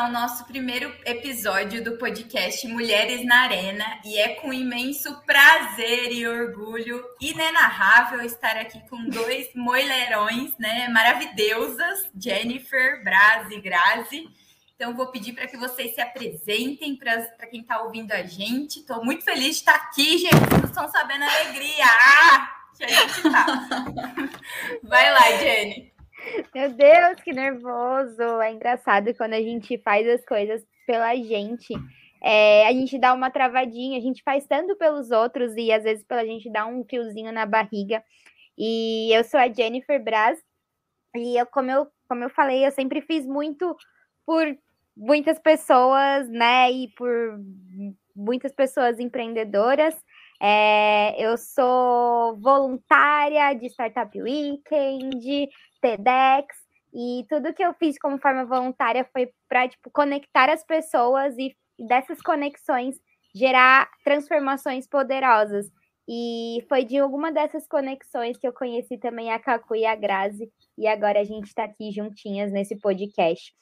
ao nosso primeiro episódio do podcast Mulheres na Arena e é com imenso prazer e orgulho inenarrável estar aqui com dois moilerões, né, maravilhosas, Jennifer, Braz e Grazi. Então, vou pedir para que vocês se apresentem para quem está ouvindo a gente. Estou muito feliz de estar aqui, gente. Vocês não estão sabendo a alegria ah, que a gente está. Vai lá, Jenny. Meu Deus, que nervoso! É engraçado quando a gente faz as coisas pela gente. É, a gente dá uma travadinha, a gente faz tanto pelos outros e às vezes pela gente dá um fiozinho na barriga. E eu sou a Jennifer Braz e eu, como eu, como eu falei, eu sempre fiz muito por muitas pessoas, né? E por muitas pessoas empreendedoras. É, eu sou voluntária de Startup Weekend, TEDx, e tudo que eu fiz como forma voluntária foi para tipo, conectar as pessoas e dessas conexões gerar transformações poderosas. E foi de alguma dessas conexões que eu conheci também a Cacu e a Grazi, e agora a gente está aqui juntinhas nesse podcast.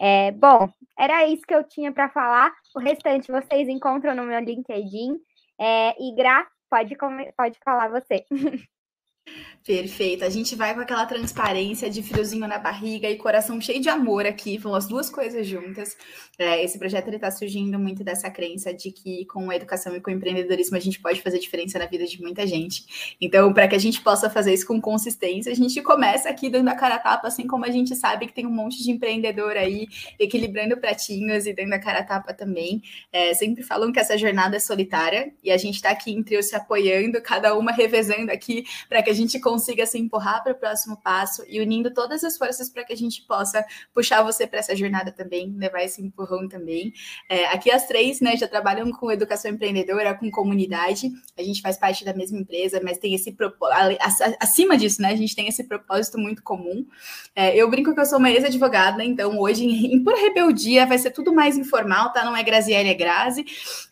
É, bom, era isso que eu tinha para falar. O restante vocês encontram no meu LinkedIn. É, e Gra, pode, pode falar você. Perfeito. A gente vai com aquela transparência de friozinho na barriga e coração cheio de amor aqui, vão as duas coisas juntas. É, esse projeto está surgindo muito dessa crença de que com a educação e com o empreendedorismo a gente pode fazer diferença na vida de muita gente. Então, para que a gente possa fazer isso com consistência, a gente começa aqui dando a cara a tapa, assim como a gente sabe que tem um monte de empreendedor aí equilibrando pratinhos e dando a cara a tapa também. É, sempre falam que essa jornada é solitária e a gente está aqui em trio se apoiando, cada uma revezando aqui para que a gente consiga se empurrar para o próximo passo e unindo todas as forças para que a gente possa puxar você para essa jornada também, levar esse empurrão também. É, aqui as três, né, já trabalham com educação empreendedora, com comunidade. A gente faz parte da mesma empresa, mas tem esse propósito, acima disso, né, a gente tem esse propósito muito comum. É, eu brinco que eu sou uma ex-advogada, então hoje, em, pura rebeldia, vai ser tudo mais informal, tá? Não é Graziele, é Grazi.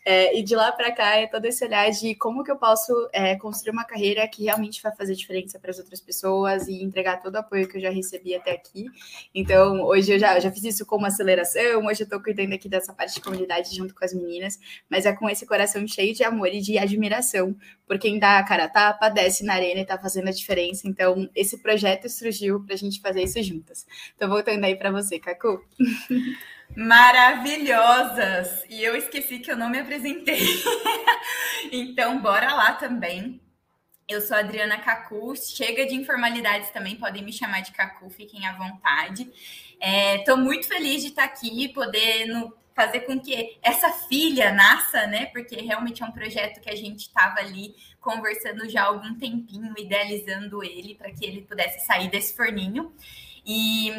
É, e de lá para cá é todo esse olhar de como que eu posso é, construir uma carreira que realmente vai fazer diferença para as outras pessoas e entregar todo o apoio que eu já recebi até aqui. Então, hoje eu já, já fiz isso como aceleração, hoje eu estou cuidando aqui dessa parte de comunidade junto com as meninas, mas é com esse coração cheio de amor e de admiração por quem dá a cara a tapa, desce na arena e está fazendo a diferença. Então, esse projeto surgiu para a gente fazer isso juntas. Então, voltando aí para você, Cacu. Maravilhosas! E eu esqueci que eu não me apresentei. então, bora lá também. Eu sou Adriana Cacu, chega de informalidades também, podem me chamar de Cacu, fiquem à vontade. Estou é, muito feliz de estar aqui, poder fazer com que essa filha nasça, né? Porque realmente é um projeto que a gente estava ali conversando já há algum tempinho, idealizando ele para que ele pudesse sair desse forninho. E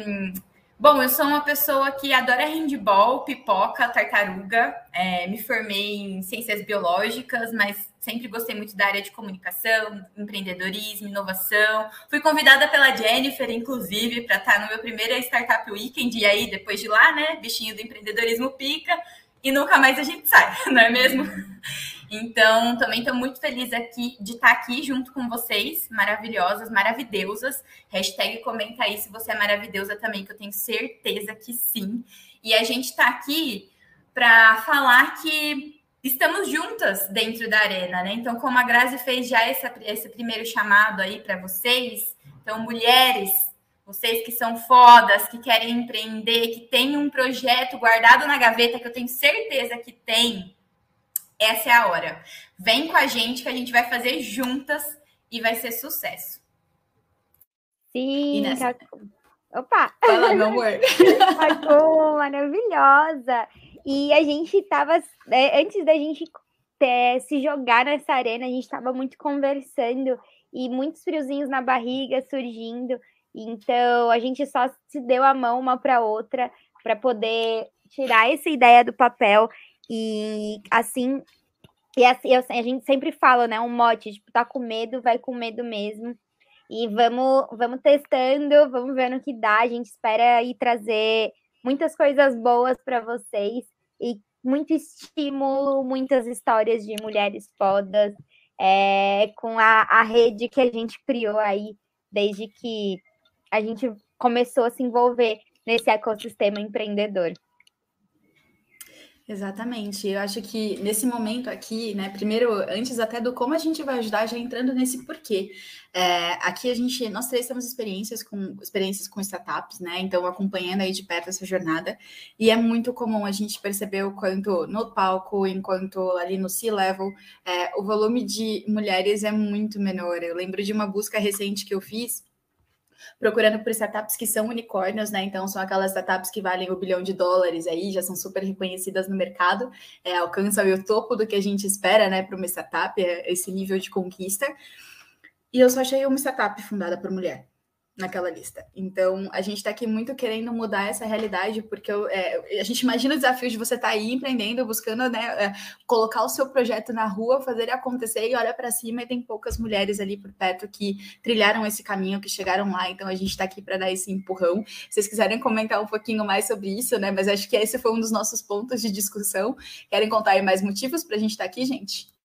Bom, eu sou uma pessoa que adora handball, pipoca, tartaruga. É, me formei em ciências biológicas, mas sempre gostei muito da área de comunicação, empreendedorismo, inovação. Fui convidada pela Jennifer, inclusive, para estar no meu primeiro Startup Weekend. E aí, depois de lá, né, bichinho do empreendedorismo pica. E nunca mais a gente sai, não é mesmo? Então, também estou muito feliz aqui de estar aqui junto com vocês, maravilhosas, maravilhosas. Hashtag comenta aí se você é maravilhosa também, que eu tenho certeza que sim. E a gente está aqui para falar que estamos juntas dentro da arena, né? Então, como a Grazi fez já esse, esse primeiro chamado aí para vocês, então, mulheres, vocês que são fodas, que querem empreender, que têm um projeto guardado na gaveta, que eu tenho certeza que tem, essa é a hora. Vem com a gente que a gente vai fazer juntas e vai ser sucesso. Sim, nessa... opa! Fala, meu amor. Marcou, maravilhosa. E a gente tava, é, antes da gente é, se jogar nessa arena, a gente estava muito conversando e muitos friozinhos na barriga surgindo. Então a gente só se deu a mão uma para outra para poder tirar essa ideia do papel e assim, e assim eu, a gente sempre fala, né? Um mote, tipo, tá com medo, vai com medo mesmo. E vamos, vamos testando, vamos ver no que dá. A gente espera aí trazer muitas coisas boas para vocês e muito estímulo, muitas histórias de mulheres fodas, é, com a, a rede que a gente criou aí desde que a gente começou a se envolver nesse ecossistema empreendedor. Exatamente. Eu acho que nesse momento aqui, né, primeiro, antes até do como a gente vai ajudar, já entrando nesse porquê. É, aqui a gente, nós três temos experiências com experiências com startups, né? Então, acompanhando aí de perto essa jornada. E é muito comum a gente perceber o quanto no palco, enquanto ali no C-level, é, o volume de mulheres é muito menor. Eu lembro de uma busca recente que eu fiz procurando por startups que são unicórnios, né? Então, são aquelas startups que valem o bilhão de dólares aí, já são super reconhecidas no mercado, é, alcançam o topo do que a gente espera, né, para uma startup, é, esse nível de conquista. E eu só achei uma startup fundada por mulher naquela lista. Então, a gente está aqui muito querendo mudar essa realidade, porque eu, é, a gente imagina o desafio de você estar tá aí empreendendo, buscando né, é, colocar o seu projeto na rua, fazer ele acontecer e olha para cima e tem poucas mulheres ali por perto que trilharam esse caminho, que chegaram lá. Então, a gente está aqui para dar esse empurrão. Se vocês quiserem comentar um pouquinho mais sobre isso, né? Mas acho que esse foi um dos nossos pontos de discussão. Querem contar aí mais motivos para a gente estar tá aqui, gente?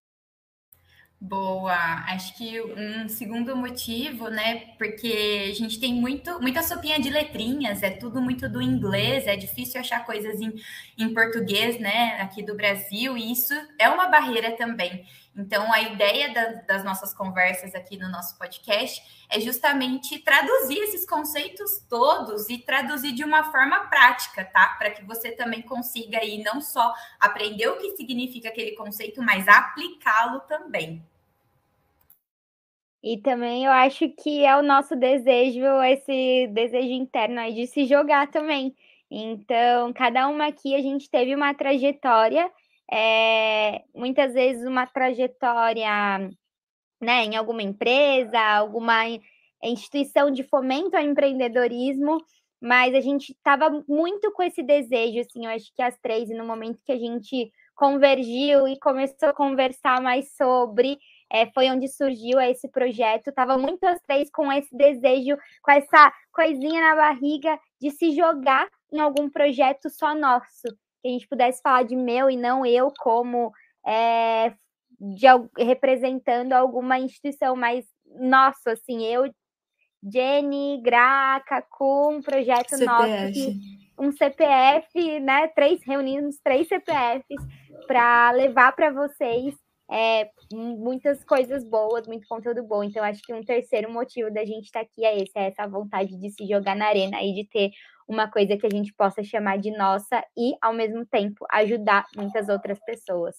Boa. Acho que um segundo motivo, né? Porque a gente tem muito, muita sopinha de letrinhas, é tudo muito do inglês, é difícil achar coisas em, em português, né? Aqui do Brasil, e isso é uma barreira também. Então, a ideia da, das nossas conversas aqui no nosso podcast é justamente traduzir esses conceitos todos e traduzir de uma forma prática, tá? Para que você também consiga aí não só aprender o que significa aquele conceito, mas aplicá-lo também. E também eu acho que é o nosso desejo, esse desejo interno aí de se jogar também. Então, cada uma aqui a gente teve uma trajetória, é, muitas vezes uma trajetória né, em alguma empresa, alguma instituição de fomento ao empreendedorismo, mas a gente estava muito com esse desejo, assim, eu acho que as três, e no momento que a gente convergiu e começou a conversar mais sobre, é, foi onde surgiu esse projeto. Estava muito as três com esse desejo, com essa coisinha na barriga de se jogar em algum projeto só nosso, que a gente pudesse falar de meu e não eu como é, de, representando alguma instituição, mas nosso, assim, eu, Jenny, Graca, com um projeto CPF. nosso, um CPF, né? Três reunimos três CPFs para levar para vocês é, muitas coisas boas, muito conteúdo bom. Então, acho que um terceiro motivo da gente estar tá aqui é esse, é essa vontade de se jogar na arena e de ter uma coisa que a gente possa chamar de nossa e, ao mesmo tempo, ajudar muitas outras pessoas.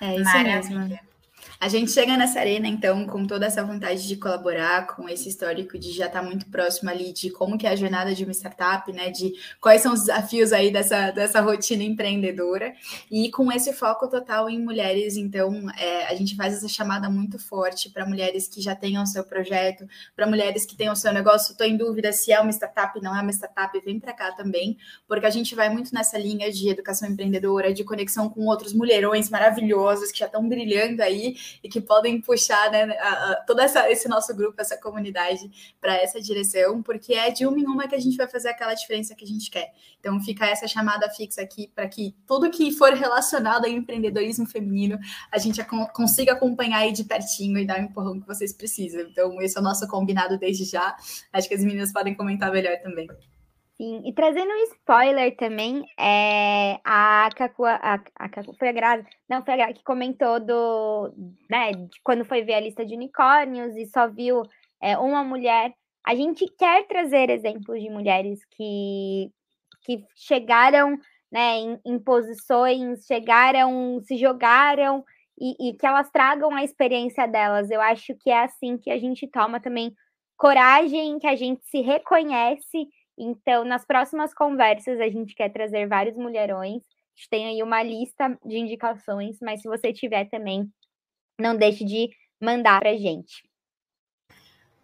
É isso Maravilha. mesmo. A gente chega nessa arena, então, com toda essa vontade de colaborar, com esse histórico de já estar tá muito próximo ali de como que é a jornada de uma startup, né? De quais são os desafios aí dessa, dessa rotina empreendedora. E com esse foco total em mulheres, então, é, a gente faz essa chamada muito forte para mulheres que já tenham o seu projeto, para mulheres que tenham o seu negócio. Estou em dúvida se é uma startup, não é uma startup, vem para cá também, porque a gente vai muito nessa linha de educação empreendedora, de conexão com outros mulherões maravilhosos que já estão brilhando aí e que podem puxar né, a, a, todo essa, esse nosso grupo, essa comunidade para essa direção, porque é de uma em uma que a gente vai fazer aquela diferença que a gente quer. Então fica essa chamada fixa aqui para que tudo que for relacionado ao empreendedorismo feminino a gente consiga acompanhar aí de pertinho e dar o empurrão que vocês precisam. Então esse é o nosso combinado desde já. Acho que as meninas podem comentar melhor também. Sim, e trazendo um spoiler também, é, a Cacu, a, a Cacu, foi a Grazi, não, foi a Grazi que comentou do, né, de quando foi ver a lista de unicórnios e só viu é, uma mulher. A gente quer trazer exemplos de mulheres que, que chegaram né, em, em posições, chegaram, se jogaram e, e que elas tragam a experiência delas. Eu acho que é assim que a gente toma também coragem, que a gente se reconhece então, nas próximas conversas, a gente quer trazer vários mulherões. A gente tem aí uma lista de indicações, mas se você tiver também, não deixe de mandar para a gente.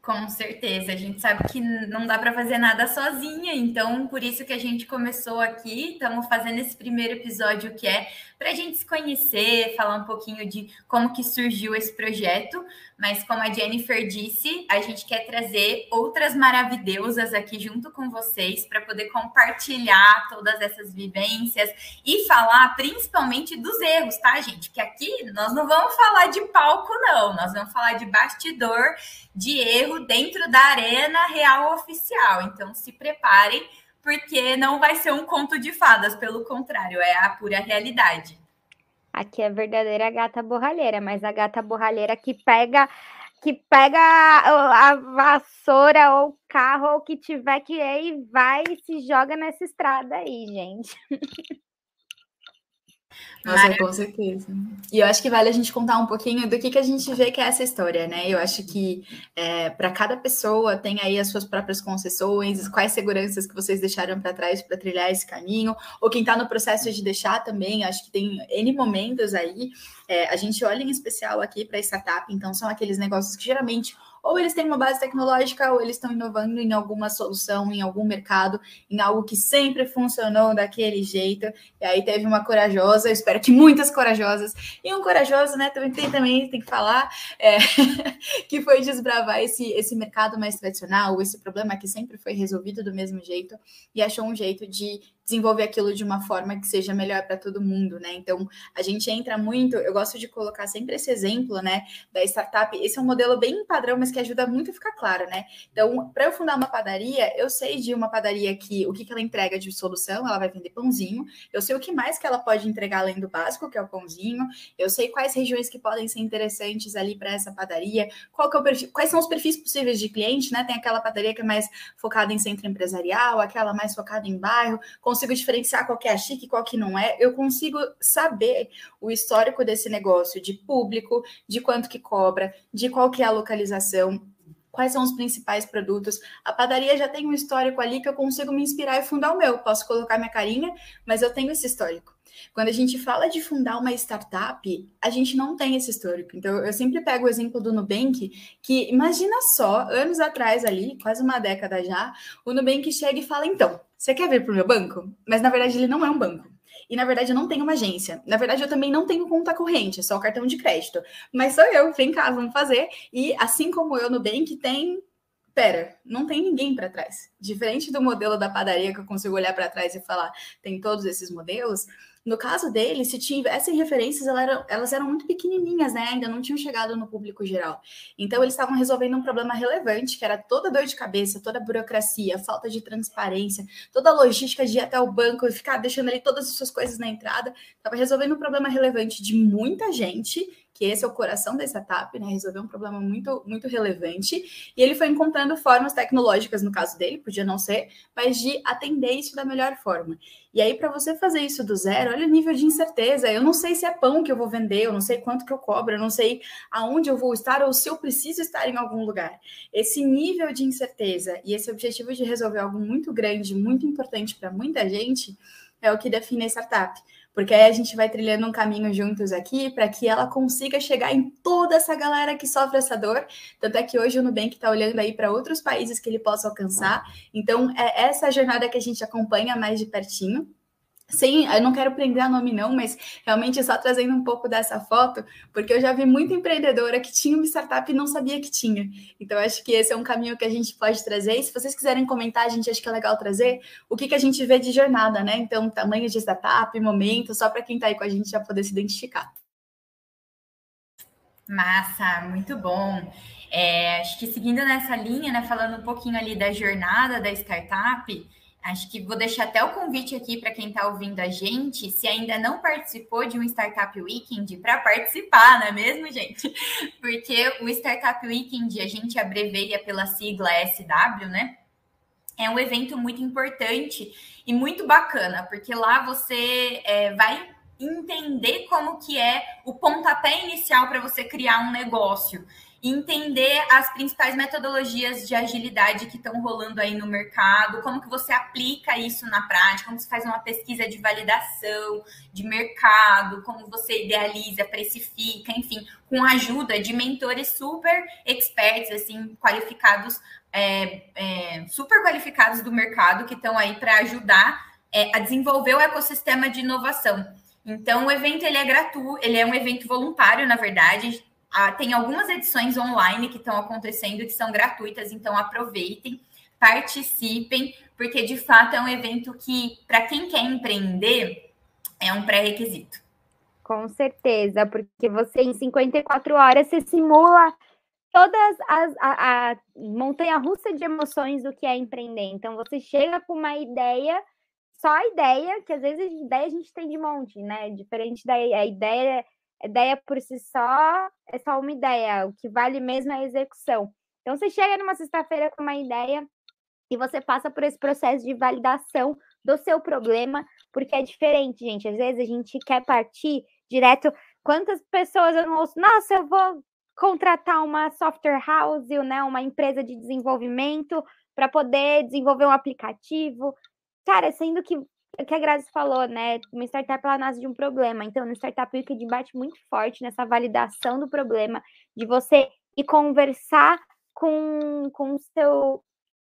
Com certeza, a gente sabe que não dá para fazer nada sozinha, então por isso que a gente começou aqui, estamos fazendo esse primeiro episódio que é para a gente se conhecer, falar um pouquinho de como que surgiu esse projeto, mas como a Jennifer disse, a gente quer trazer outras maravilhosas aqui junto com vocês para poder compartilhar todas essas vivências e falar principalmente dos erros, tá, gente? Que aqui nós não vamos falar de palco, não, nós vamos falar de bastidor, de erro dentro da arena real oficial. Então se preparem porque não vai ser um conto de fadas, pelo contrário, é a pura realidade. Aqui é verdadeira gata borralheira, mas a gata borralheira que pega que pega a vassoura ou o carro ou o que tiver que ir e vai e se joga nessa estrada aí, gente. Nossa, com certeza. E eu acho que vale a gente contar um pouquinho do que, que a gente vê que é essa história, né? Eu acho que é, para cada pessoa tem aí as suas próprias concessões, quais seguranças que vocês deixaram para trás para trilhar esse caminho, ou quem está no processo de deixar também, acho que tem N momentos aí. É, a gente olha em especial aqui para startup, então são aqueles negócios que geralmente ou eles têm uma base tecnológica, ou eles estão inovando em alguma solução, em algum mercado, em algo que sempre funcionou daquele jeito. E aí teve uma corajosa, eu espero que muitas corajosas, e um corajoso, né? Também tem, também tem que falar, é, que foi desbravar esse, esse mercado mais tradicional, esse problema que sempre foi resolvido do mesmo jeito, e achou um jeito de desenvolver aquilo de uma forma que seja melhor para todo mundo, né? Então, a gente entra muito, eu gosto de colocar sempre esse exemplo, né, da startup. Esse é um modelo bem padrão, mas que ajuda muito a ficar claro, né? Então, para eu fundar uma padaria, eu sei de uma padaria que o que, que ela entrega de solução, ela vai vender pãozinho. Eu sei o que mais que ela pode entregar além do básico, que é o pãozinho. Eu sei quais regiões que podem ser interessantes ali para essa padaria, qual que é o perfil, quais são os perfis possíveis de cliente, né? Tem aquela padaria que é mais focada em centro empresarial, aquela mais focada em bairro, consigo diferenciar qual que é chique qual que não é, eu consigo saber o histórico desse negócio de público, de quanto que cobra, de qual que é a localização, quais são os principais produtos. A padaria já tem um histórico ali que eu consigo me inspirar e fundar o meu. Posso colocar minha carinha, mas eu tenho esse histórico. Quando a gente fala de fundar uma startup, a gente não tem esse histórico. Então, eu sempre pego o exemplo do Nubank, que imagina só, anos atrás ali, quase uma década já, o Nubank chega e fala: então, você quer vir para o meu banco? Mas na verdade ele não é um banco. E na verdade eu não tenho uma agência. Na verdade eu também não tenho conta corrente, é só cartão de crédito. Mas sou eu, vem cá, vamos fazer. E assim como eu no Nubank tem pera, não tem ninguém para trás. Diferente do modelo da padaria que eu consigo olhar para trás e falar, tem todos esses modelos, no caso dele, se tivessem referências, elas eram, elas eram muito pequenininhas, né? Ainda não tinham chegado no público geral. Então, eles estavam resolvendo um problema relevante, que era toda dor de cabeça, toda burocracia, falta de transparência, toda a logística de ir até o banco e ficar deixando ali todas as suas coisas na entrada. Estava resolvendo um problema relevante de muita gente que esse é o coração da startup, né? Resolver um problema muito, muito relevante. E ele foi encontrando formas tecnológicas, no caso dele, podia não ser, mas de atender isso da melhor forma. E aí, para você fazer isso do zero, olha o nível de incerteza. Eu não sei se é pão que eu vou vender, eu não sei quanto que eu cobro, eu não sei aonde eu vou estar ou se eu preciso estar em algum lugar. Esse nível de incerteza e esse objetivo de resolver algo muito grande, muito importante para muita gente, é o que define a startup porque aí a gente vai trilhando um caminho juntos aqui para que ela consiga chegar em toda essa galera que sofre essa dor. Tanto é que hoje o Nubank está olhando aí para outros países que ele possa alcançar. Então, é essa jornada que a gente acompanha mais de pertinho sem, eu não quero prender a nome não, mas realmente só trazendo um pouco dessa foto, porque eu já vi muita empreendedora que tinha uma startup e não sabia que tinha. Então acho que esse é um caminho que a gente pode trazer. E se vocês quiserem comentar, a gente acha que é legal trazer o que, que a gente vê de jornada, né? Então, tamanho de startup, momento, só para quem está aí com a gente já poder se identificar. Massa, muito bom. É, acho que seguindo nessa linha, né, falando um pouquinho ali da jornada da startup, Acho que vou deixar até o convite aqui para quem está ouvindo a gente, se ainda não participou de um Startup Weekend, para participar, não é mesmo, gente? Porque o Startup Weekend, a gente abreveia pela sigla SW, né? É um evento muito importante e muito bacana, porque lá você é, vai entender como que é o pontapé inicial para você criar um negócio entender as principais metodologias de agilidade que estão rolando aí no mercado, como que você aplica isso na prática, como você faz uma pesquisa de validação de mercado, como você idealiza, precifica, enfim, com a ajuda de mentores super experts, assim, qualificados, é, é, super qualificados do mercado, que estão aí para ajudar é, a desenvolver o ecossistema de inovação. Então, o evento ele é gratuito, ele é um evento voluntário, na verdade, ah, tem algumas edições online que estão acontecendo que são gratuitas, então aproveitem, participem, porque de fato é um evento que, para quem quer empreender, é um pré-requisito. Com certeza, porque você em 54 horas você simula todas as a, a montanha russa de emoções do que é empreender. Então você chega com uma ideia, só a ideia, que às vezes a ideia a gente tem de monte, né? Diferente da a ideia, ideia por si só é só uma ideia, o que vale mesmo é a execução. Então você chega numa sexta-feira com uma ideia e você passa por esse processo de validação do seu problema, porque é diferente, gente. Às vezes a gente quer partir direto. Quantas pessoas eu não ouço? Nossa, eu vou contratar uma software house, né, uma empresa de desenvolvimento para poder desenvolver um aplicativo. Cara, sendo que o que a Grazi falou, né? Uma startup ela nasce de um problema. Então, no Startup Week debate muito forte nessa validação do problema, de você ir conversar com, com seu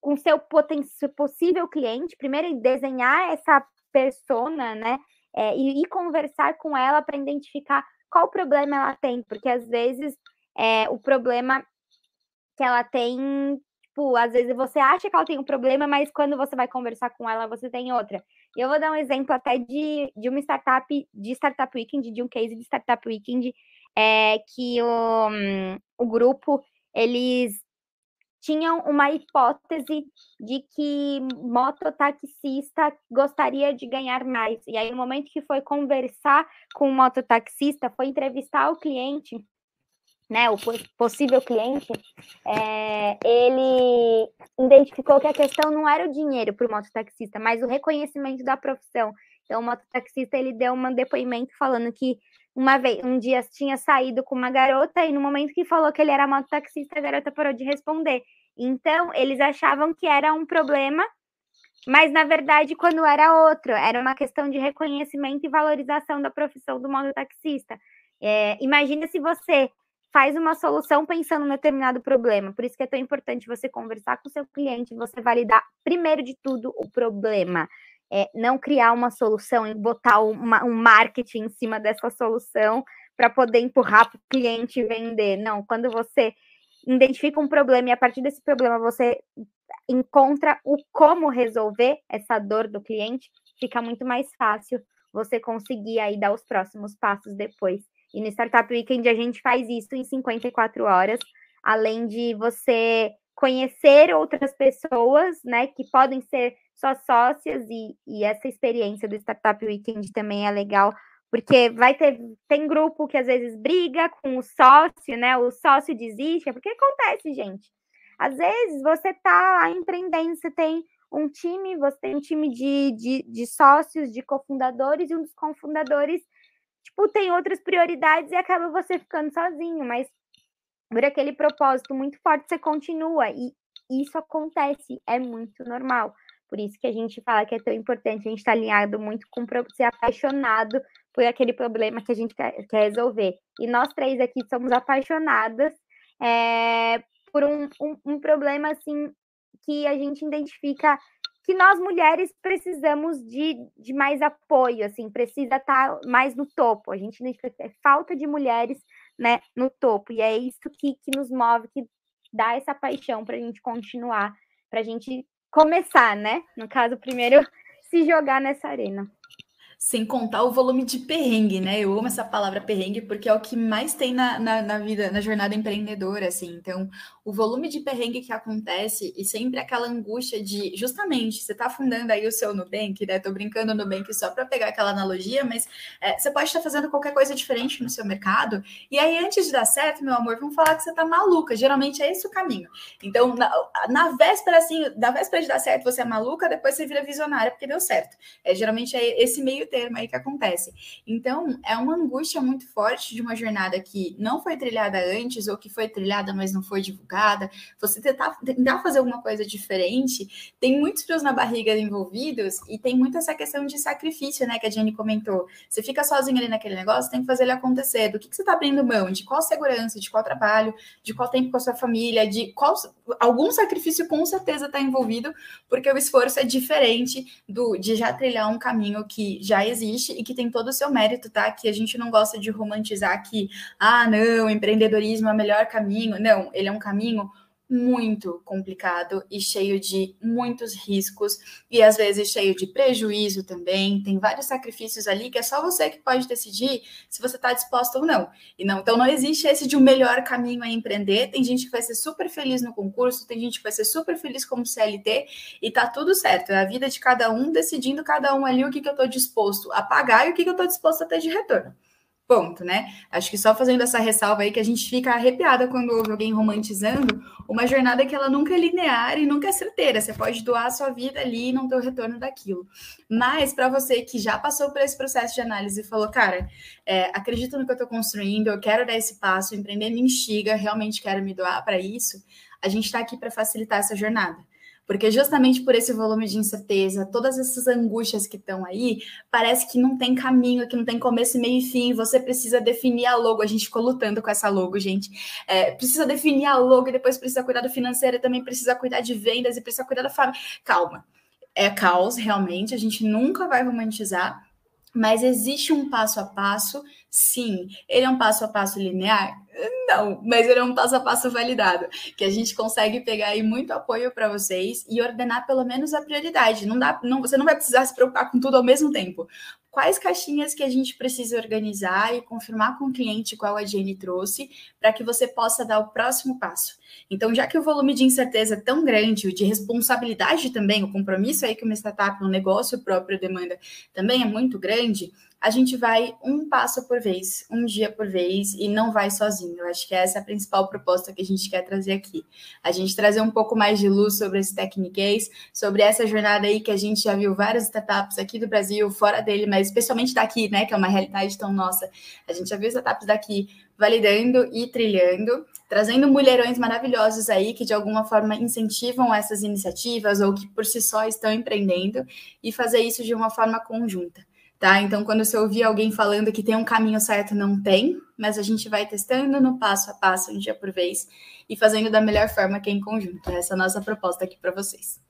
com seu possível cliente, primeiro desenhar essa persona, né? É, e, e conversar com ela para identificar qual problema ela tem, porque às vezes é, o problema que ela tem, tipo, às vezes você acha que ela tem um problema, mas quando você vai conversar com ela, você tem outra. Eu vou dar um exemplo até de, de uma startup, de Startup Weekend, de um case de Startup Weekend, é, que o, o grupo, eles tinham uma hipótese de que mototaxista gostaria de ganhar mais. E aí, no momento que foi conversar com o mototaxista, foi entrevistar o cliente, né, o possível cliente, é, ele identificou que a questão não era o dinheiro para o mototaxista, mas o reconhecimento da profissão. Então, o mototaxista ele deu um depoimento falando que uma vez, um dia tinha saído com uma garota e no momento que falou que ele era mototaxista, a garota parou de responder. Então, eles achavam que era um problema, mas na verdade, quando era outro, era uma questão de reconhecimento e valorização da profissão do mototaxista. É, imagina se você faz uma solução pensando em determinado problema. Por isso que é tão importante você conversar com o seu cliente, você validar, primeiro de tudo, o problema é, não criar uma solução e botar uma, um marketing em cima dessa solução para poder empurrar para o cliente vender. Não, quando você identifica um problema e a partir desse problema você encontra o como resolver essa dor do cliente, fica muito mais fácil você conseguir aí dar os próximos passos depois. E no Startup Weekend a gente faz isso em 54 horas, além de você conhecer outras pessoas, né, que podem ser só sócias e, e essa experiência do Startup Weekend também é legal, porque vai ter tem grupo que às vezes briga com o sócio, né? O sócio desiste, é porque acontece, gente. Às vezes você tá empreendendo, você tem um time, você tem um time de, de, de sócios, de cofundadores, e um dos cofundadores, tipo, tem outras prioridades e acaba você ficando sozinho, mas por aquele propósito muito forte, você continua, e isso acontece, é muito normal. Por isso que a gente fala que é tão importante a gente estar tá alinhado muito com ser apaixonado por aquele problema que a gente quer, quer resolver. E nós três aqui somos apaixonadas é, por um, um, um problema assim que a gente identifica que nós mulheres precisamos de, de mais apoio, assim, precisa estar tá mais no topo. A gente é falta de mulheres né, no topo. E é isso que, que nos move, que dá essa paixão para a gente continuar, para a gente começar, né? No caso, primeiro se jogar nessa arena. Sem contar o volume de perrengue, né? Eu amo essa palavra perrengue porque é o que mais tem na, na, na, vida, na jornada empreendedora, assim. Então, o volume de perrengue que acontece e sempre aquela angústia de, justamente, você tá fundando aí o seu Nubank, né? Tô brincando no Nubank só para pegar aquela analogia, mas é, você pode estar fazendo qualquer coisa diferente no seu mercado. E aí, antes de dar certo, meu amor, vão falar que você tá maluca. Geralmente é esse o caminho. Então, na, na véspera, assim, da véspera de dar certo, você é maluca, depois você vira visionária porque deu certo. É, geralmente é esse meio termo aí que acontece. Então, é uma angústia muito forte de uma jornada que não foi trilhada antes, ou que foi trilhada, mas não foi divulgada. Você tentar, tentar fazer alguma coisa diferente, tem muitos frios na barriga envolvidos e tem muito essa questão de sacrifício, né, que a Jenny comentou. Você fica sozinho ali naquele negócio, tem que fazer ele acontecer. Do que, que você está abrindo mão? De qual segurança, de qual trabalho, de qual tempo com a sua família, de qual. Algum sacrifício com certeza está envolvido, porque o esforço é diferente do de já trilhar um caminho que já existe e que tem todo o seu mérito, tá? Que a gente não gosta de romantizar que, ah, não, empreendedorismo é o melhor caminho. Não, ele é um caminho muito complicado e cheio de muitos riscos e às vezes cheio de prejuízo também. Tem vários sacrifícios ali que é só você que pode decidir se você está disposto ou não. E não, então não existe esse de um melhor caminho a empreender. Tem gente que vai ser super feliz no concurso, tem gente que vai ser super feliz como CLT e tá tudo certo. É a vida de cada um decidindo cada um ali o que, que eu estou disposto a pagar e o que, que eu estou disposto a ter de retorno. Ponto, né? Acho que só fazendo essa ressalva aí que a gente fica arrepiada quando ouve alguém romantizando uma jornada que ela nunca é linear e nunca é certeira. Você pode doar a sua vida ali e não ter o retorno daquilo. Mas para você que já passou por esse processo de análise e falou, cara, é, acredito no que eu estou construindo, eu quero dar esse passo, empreender me instiga, realmente quero me doar para isso, a gente está aqui para facilitar essa jornada. Porque justamente por esse volume de incerteza, todas essas angústias que estão aí, parece que não tem caminho, que não tem começo, meio e fim. Você precisa definir a logo. A gente ficou lutando com essa logo, gente. É, precisa definir a logo e depois precisa cuidar do financeiro, e também precisa cuidar de vendas e precisa cuidar da família. Calma. É caos, realmente. A gente nunca vai romantizar. Mas existe um passo a passo, sim. Ele é um passo a passo linear? Não, mas ele é um passo a passo validado, que a gente consegue pegar aí muito apoio para vocês e ordenar pelo menos a prioridade. Não dá, não, você não vai precisar se preocupar com tudo ao mesmo tempo. Quais caixinhas que a gente precisa organizar e confirmar com o cliente qual a Jenny trouxe para que você possa dar o próximo passo. Então, já que o volume de incerteza é tão grande, o de responsabilidade também, o compromisso aí que uma startup, um negócio próprio demanda também é muito grande, a gente vai um passo por vez, um dia por vez e não vai sozinho. Eu acho que essa é a principal proposta que a gente quer trazer aqui. A gente trazer um pouco mais de luz sobre esse Techniquez, sobre essa jornada aí que a gente já viu várias startups aqui do Brasil, fora dele, mas especialmente daqui, né, que é uma realidade tão nossa. A gente já viu startups daqui validando e trilhando, trazendo mulherões maravilhosos aí que de alguma forma incentivam essas iniciativas ou que por si só estão empreendendo e fazer isso de uma forma conjunta tá? Então, quando você ouvir alguém falando que tem um caminho certo, não tem, mas a gente vai testando no passo a passo, um dia por vez, e fazendo da melhor forma que é em conjunto. Essa é a nossa proposta aqui para vocês.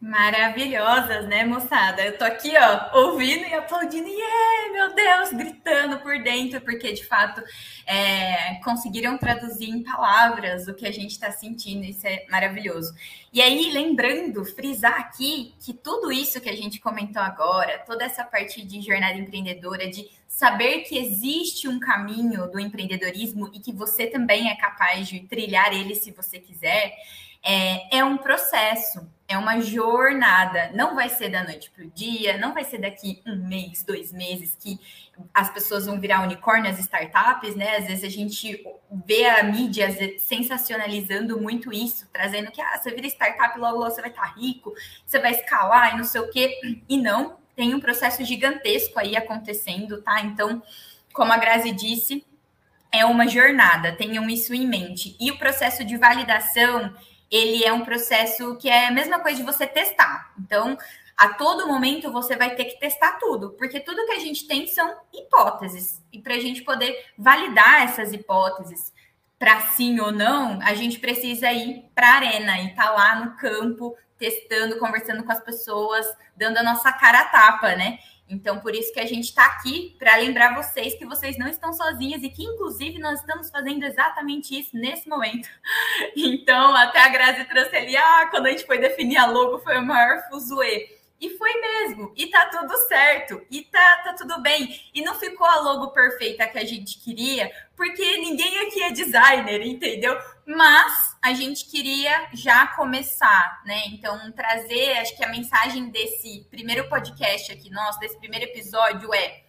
Maravilhosas, né, moçada? Eu tô aqui, ó, ouvindo e aplaudindo, e yeah, meu Deus, gritando por dentro, porque de fato é, conseguiram traduzir em palavras o que a gente está sentindo, isso é maravilhoso. E aí, lembrando, frisar aqui que tudo isso que a gente comentou agora, toda essa parte de jornada empreendedora, de saber que existe um caminho do empreendedorismo e que você também é capaz de trilhar ele se você quiser é, é um processo, é uma jornada. Não vai ser da noite para o dia, não vai ser daqui um mês, dois meses que as pessoas vão virar unicórnio, as startups, né? Às vezes a gente vê a mídia sensacionalizando muito isso, trazendo que ah, você vira startup, logo, logo você vai estar rico, você vai escalar e não sei o quê. E não, tem um processo gigantesco aí acontecendo, tá? Então, como a Grazi disse, é uma jornada, tenham isso em mente. E o processo de validação, ele é um processo que é a mesma coisa de você testar. Então, a todo momento você vai ter que testar tudo, porque tudo que a gente tem são hipóteses. E para a gente poder validar essas hipóteses para sim ou não, a gente precisa ir para a arena e estar tá lá no campo, testando, conversando com as pessoas, dando a nossa cara a tapa, né? Então, por isso que a gente está aqui para lembrar vocês que vocês não estão sozinhas e que, inclusive, nós estamos fazendo exatamente isso nesse momento. Então, até a Grazi trouxe ali, ah, quando a gente foi definir a logo, foi o maior fuzuê. E foi mesmo, e tá tudo certo, e tá, tá tudo bem. E não ficou a logo perfeita que a gente queria, porque ninguém aqui é designer, entendeu? Mas a gente queria já começar, né? Então, trazer, acho que a mensagem desse primeiro podcast aqui, nosso, desse primeiro episódio é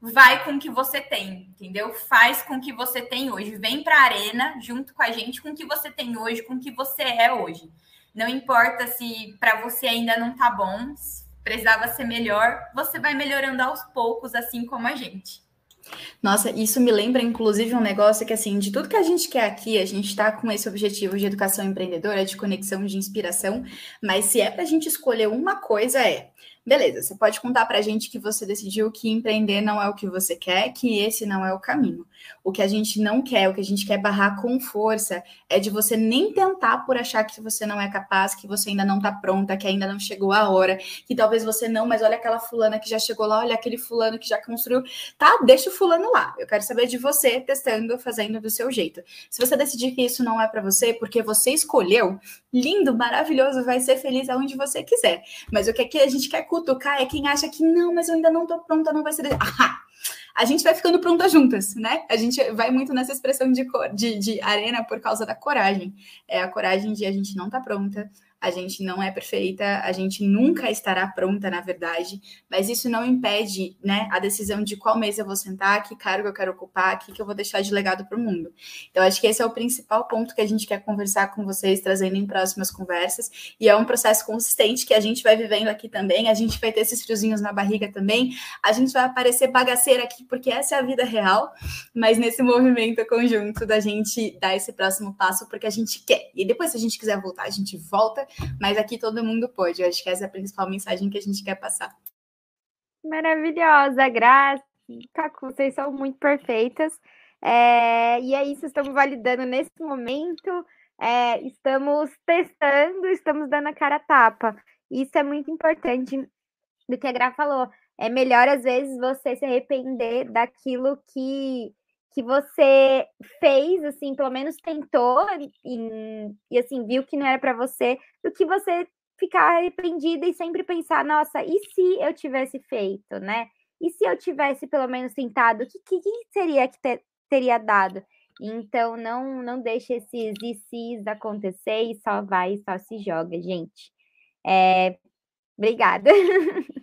vai com o que você tem, entendeu? Faz com o que você tem hoje. Vem para a arena junto com a gente com o que você tem hoje, com o que você é hoje. Não importa se para você ainda não tá bom, precisava ser melhor, você vai melhorando aos poucos, assim como a gente. Nossa, isso me lembra, inclusive, um negócio que, assim, de tudo que a gente quer aqui, a gente está com esse objetivo de educação empreendedora, de conexão, de inspiração, mas se é para a gente escolher uma coisa, é beleza, você pode contar para a gente que você decidiu que empreender não é o que você quer, que esse não é o caminho. O que a gente não quer, o que a gente quer barrar com força, é de você nem tentar por achar que você não é capaz, que você ainda não está pronta, que ainda não chegou a hora, que talvez você não, mas olha aquela fulana que já chegou lá, olha aquele fulano que já construiu. Tá, deixa o fulano lá. Eu quero saber de você testando, fazendo do seu jeito. Se você decidir que isso não é para você, porque você escolheu, lindo, maravilhoso, vai ser feliz aonde você quiser. Mas o que, é que a gente quer cutucar é quem acha que não, mas eu ainda não tô pronta, não vai ser. Ah, a gente vai ficando pronta juntas, né? A gente vai muito nessa expressão de, de, de arena por causa da coragem. É a coragem de a gente não tá pronta, a gente não é perfeita, a gente nunca estará pronta, na verdade, mas isso não impede né, a decisão de qual mesa eu vou sentar, que cargo eu quero ocupar, o que eu vou deixar de legado para o mundo. Então, acho que esse é o principal ponto que a gente quer conversar com vocês, trazendo em próximas conversas, e é um processo consistente que a gente vai vivendo aqui também, a gente vai ter esses friozinhos na barriga também, a gente vai aparecer bagaceira aqui, porque essa é a vida real, mas nesse movimento conjunto da gente dar esse próximo passo, porque a gente quer, e depois, se a gente quiser voltar, a gente volta, mas aqui todo mundo pode. Eu acho que essa é a principal mensagem que a gente quer passar. Maravilhosa, Graça. Cacu, vocês são muito perfeitas. É, e é isso, estamos validando nesse momento, é, estamos testando, estamos dando a cara a tapa. Isso é muito importante do que a Gra falou. É melhor, às vezes, você se arrepender daquilo que que você fez, assim, pelo menos tentou e, e assim, viu que não era para você, do que você ficar arrependida e sempre pensar, nossa, e se eu tivesse feito, né? E se eu tivesse pelo menos tentado, o que, que, que, seria que ter, teria dado? Então, não não deixe esses e se's acontecer e só vai, só se joga, gente. É, obrigada.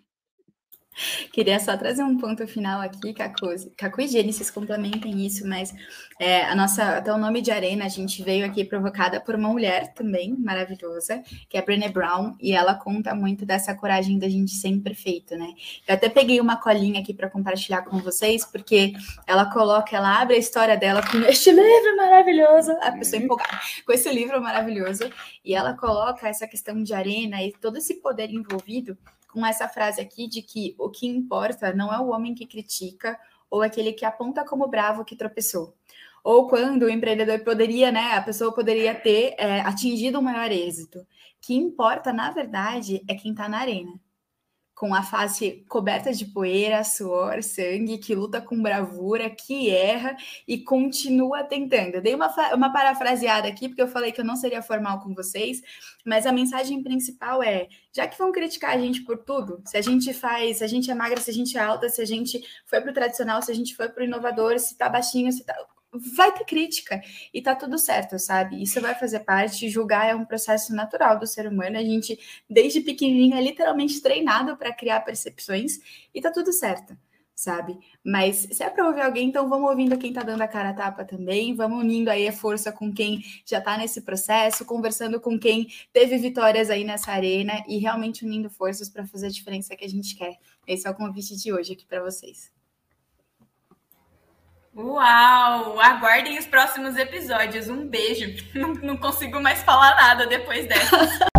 Queria só trazer um ponto final aqui, Cacu. Cacu e Gênesis complementem isso, mas é, a nossa, até o nome de Arena, a gente veio aqui provocada por uma mulher também maravilhosa, que é a Brené Brown, e ela conta muito dessa coragem da gente ser imperfeito, né? Eu até peguei uma colinha aqui para compartilhar com vocês, porque ela coloca, ela abre a história dela com este livro maravilhoso, a pessoa empolgada, com esse livro maravilhoso, e ela coloca essa questão de arena e todo esse poder envolvido com essa frase aqui de que o que importa não é o homem que critica ou aquele que aponta como bravo que tropeçou. Ou quando o empreendedor poderia, né, a pessoa poderia ter é, atingido um maior êxito. O que importa, na verdade, é quem está na arena com a face coberta de poeira, suor, sangue, que luta com bravura, que erra e continua tentando. Eu dei uma, uma parafraseada aqui, porque eu falei que eu não seria formal com vocês, mas a mensagem principal é: já que vão criticar a gente por tudo, se a gente faz, se a gente é magra, se a gente é alta, se a gente foi para o tradicional, se a gente foi para o inovador, se tá baixinho, se tá vai ter crítica e tá tudo certo, sabe? Isso vai fazer parte. Julgar é um processo natural do ser humano. A gente, desde pequenininho, é literalmente treinado para criar percepções e tá tudo certo, sabe? Mas se é para ouvir alguém, então vamos ouvindo quem tá dando a cara a tapa também. Vamos unindo aí a força com quem já tá nesse processo, conversando com quem teve vitórias aí nessa arena e realmente unindo forças para fazer a diferença que a gente quer. Esse é o convite de hoje aqui para vocês. Uau! Aguardem os próximos episódios. Um beijo. Não, consigo mais falar nada depois dessa.